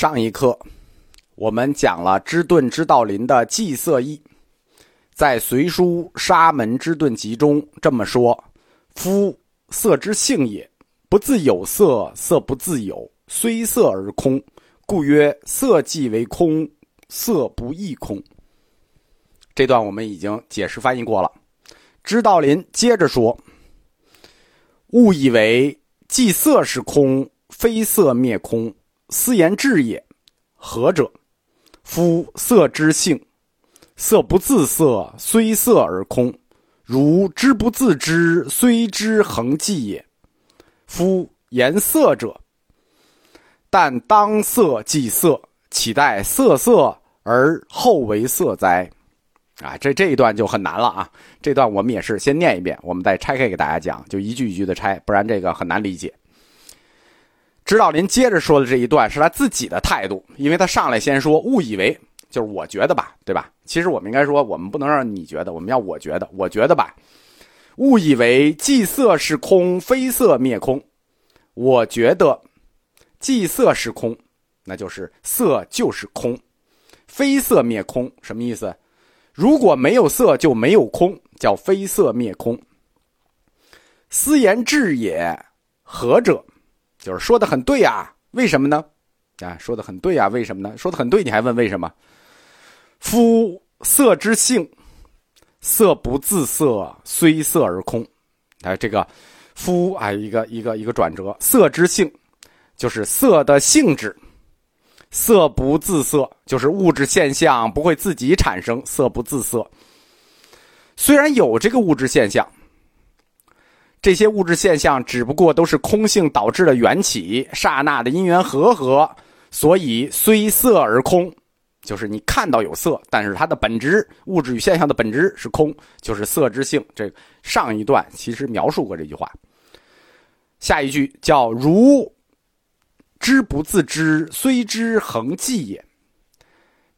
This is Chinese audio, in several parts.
上一课，我们讲了知顿知道林的祭色意，在《隋书沙门之顿集》中这么说：“夫色之性也，不自有色，色不自有，虽色而空，故曰色即为空，色不异空。”这段我们已经解释翻译过了。知道林接着说：“误以为即色是空，非色灭空。”斯言志也，何者？夫色之性，色不自色，虽色而空；如知不自知，虽知恒寂也。夫言色者，但当色即色，岂待色色而后为色哉？啊，这这一段就很难了啊！这段我们也是先念一遍，我们再拆开给大家讲，就一句一句的拆，不然这个很难理解。指导林接着说的这一段是他自己的态度，因为他上来先说误以为就是我觉得吧，对吧？其实我们应该说，我们不能让你觉得，我们要我觉得，我觉得吧。误以为既色是空，非色灭空。我觉得既色是空，那就是色就是空，非色灭空什么意思？如果没有色就没有空，叫非色灭空。斯言智也，何者？就是说的很对呀，为什么呢？啊，说的很对呀，为什么呢？说的很对，你还问为什么？夫色之性，色不自色，虽色而空。哎，这个夫啊，一个一个一个转折，色之性就是色的性质，色不自色就是物质现象不会自己产生，色不自色。虽然有这个物质现象。这些物质现象只不过都是空性导致的缘起，刹那的因缘和合，所以虽色而空，就是你看到有色，但是它的本质，物质与现象的本质是空，就是色之性。这上一段其实描述过这句话。下一句叫“如知不自知，虽知恒寂也”，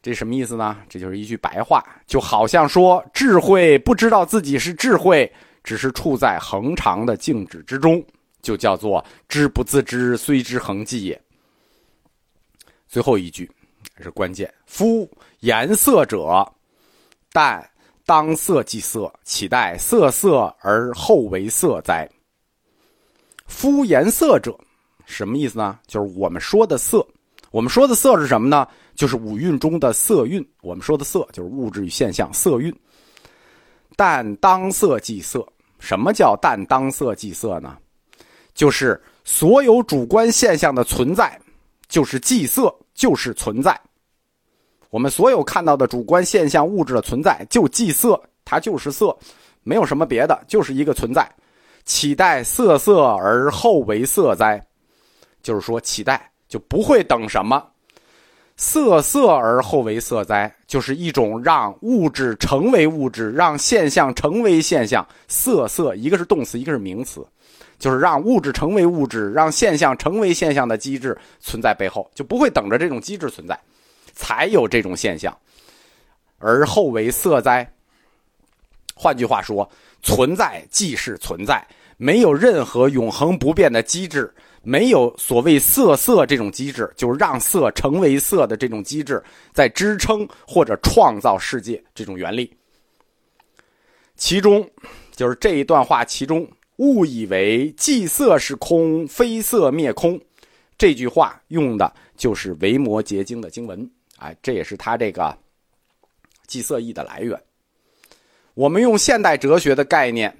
这什么意思呢？这就是一句白话，就好像说智慧不知道自己是智慧。只是处在恒常的静止之中，就叫做知不自知，虽知恒寂也。最后一句是关键：夫颜色者，但当色即色，岂待色色而后为色哉？夫颜色者，什么意思呢？就是我们说的色。我们说的色是什么呢？就是五蕴中的色蕴。我们说的色就是物质与现象色蕴。但当色即色。什么叫但当色即色呢？就是所有主观现象的存在，就是即色，就是存在。我们所有看到的主观现象物质的存在，就即色，它就是色，没有什么别的，就是一个存在。期待色色而后为色哉？就是说，期待就不会等什么。色色而后为色哉，就是一种让物质成为物质，让现象成为现象。色色一个是动词，一个是名词，就是让物质成为物质，让现象成为现象的机制存在背后，就不会等着这种机制存在，才有这种现象。而后为色哉。换句话说，存在即是存在，没有任何永恒不变的机制。没有所谓色色这种机制，就让色成为色的这种机制，在支撑或者创造世界这种原理。其中，就是这一段话其中，误以为即色是空，非色灭空，这句话用的就是《维摩诘经》的经文，哎，这也是他这个即色义的来源。我们用现代哲学的概念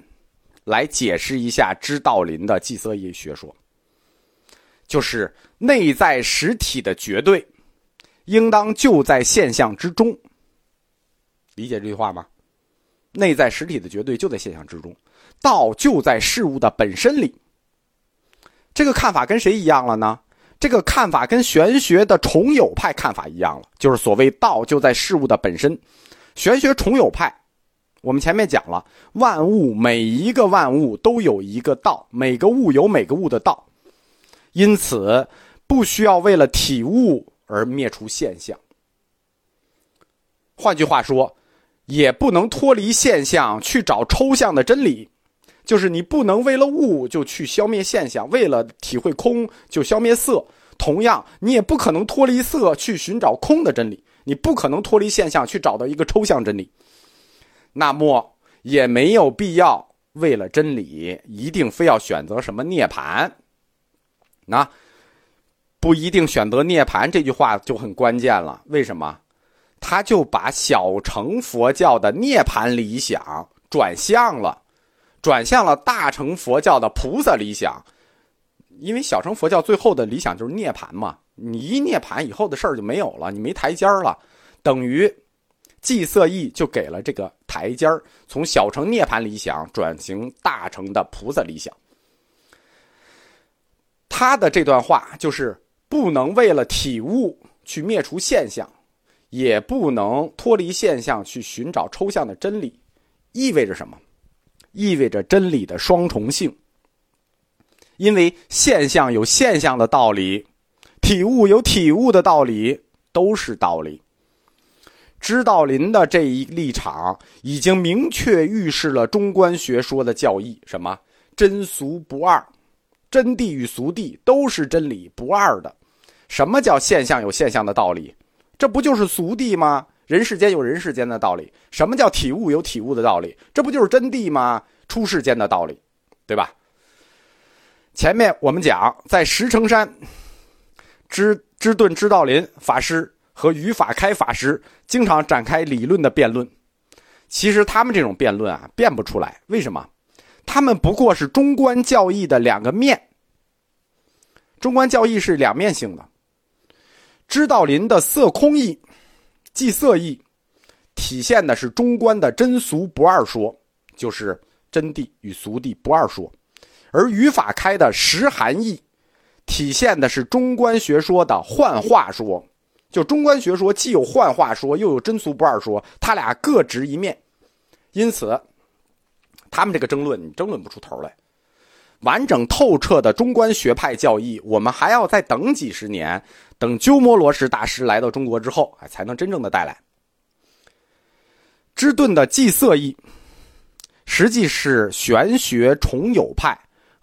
来解释一下知道林的即色义学说。就是内在实体的绝对，应当就在现象之中。理解这句话吗？内在实体的绝对就在现象之中，道就在事物的本身里。这个看法跟谁一样了呢？这个看法跟玄学的重有派看法一样了，就是所谓道就在事物的本身。玄学重有派，我们前面讲了，万物每一个万物都有一个道，每个物有每个物的道。因此，不需要为了体悟而灭除现象。换句话说，也不能脱离现象去找抽象的真理，就是你不能为了物就去消灭现象，为了体会空就消灭色，同样，你也不可能脱离色去寻找空的真理，你不可能脱离现象去找到一个抽象真理。那么，也没有必要为了真理一定非要选择什么涅槃。那不一定选择涅槃这句话就很关键了。为什么？他就把小乘佛教的涅槃理想转向了，转向了大乘佛教的菩萨理想。因为小乘佛教最后的理想就是涅槃嘛，你一涅槃以后的事儿就没有了，你没台阶儿了，等于寂色意就给了这个台阶儿，从小乘涅槃理想转型大乘的菩萨理想。他的这段话就是不能为了体悟去灭除现象，也不能脱离现象去寻找抽象的真理，意味着什么？意味着真理的双重性。因为现象有现象的道理，体悟有体悟的道理，都是道理。知道林的这一立场已经明确预示了中观学说的教义：什么真俗不二，真谛与俗谛都是真理不二的。什么叫现象有现象的道理？这不就是俗谛吗？人世间有人世间的道理。什么叫体悟有体悟的道理？这不就是真谛吗？出世间的道理，对吧？前面我们讲，在石城山，知知顿知道林法师和语法开法师经常展开理论的辩论。其实他们这种辩论啊，辩不出来。为什么？他们不过是中观教义的两个面。中观教义是两面性的。知道林的色空义、即色义，体现的是中观的真俗不二说，就是真谛与俗谛不二说。而语法开的实含义，体现的是中观学说的幻化说，就中观学说既有幻化说，又有真俗不二说，他俩各执一面，因此，他们这个争论你争论不出头来。完整透彻的中观学派教义，我们还要再等几十年，等鸠摩罗什大师来到中国之后，才能真正的带来。芝顿的寂色义，实际是玄学重友派。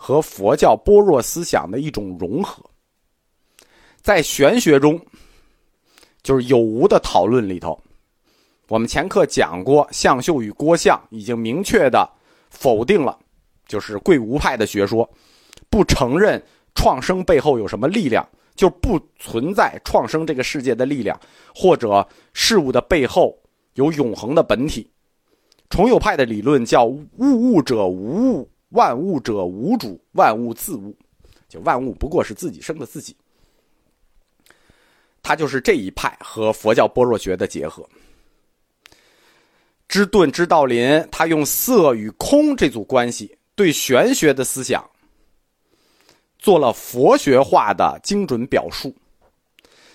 和佛教般若思想的一种融合，在玄学中，就是有无的讨论里头，我们前课讲过，向秀与郭象已经明确的否定了，就是贵无派的学说，不承认创生背后有什么力量，就不存在创生这个世界的力量，或者事物的背后有永恒的本体。重有派的理论叫物物者无物。万物者无主，万物自物，就万物不过是自己生的自己。他就是这一派和佛教般若学的结合。知顿知道林，他用色与空这组关系，对玄学的思想做了佛学化的精准表述。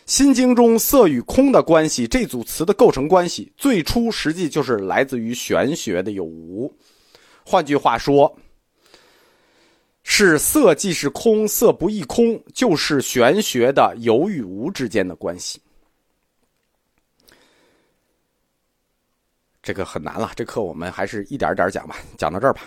心经中色与空的关系这组词的构成关系，最初实际就是来自于玄学的有无。换句话说。是色即是空，色不异空，就是玄学的有与无之间的关系。这个很难了，这课我们还是一点点讲吧，讲到这儿吧。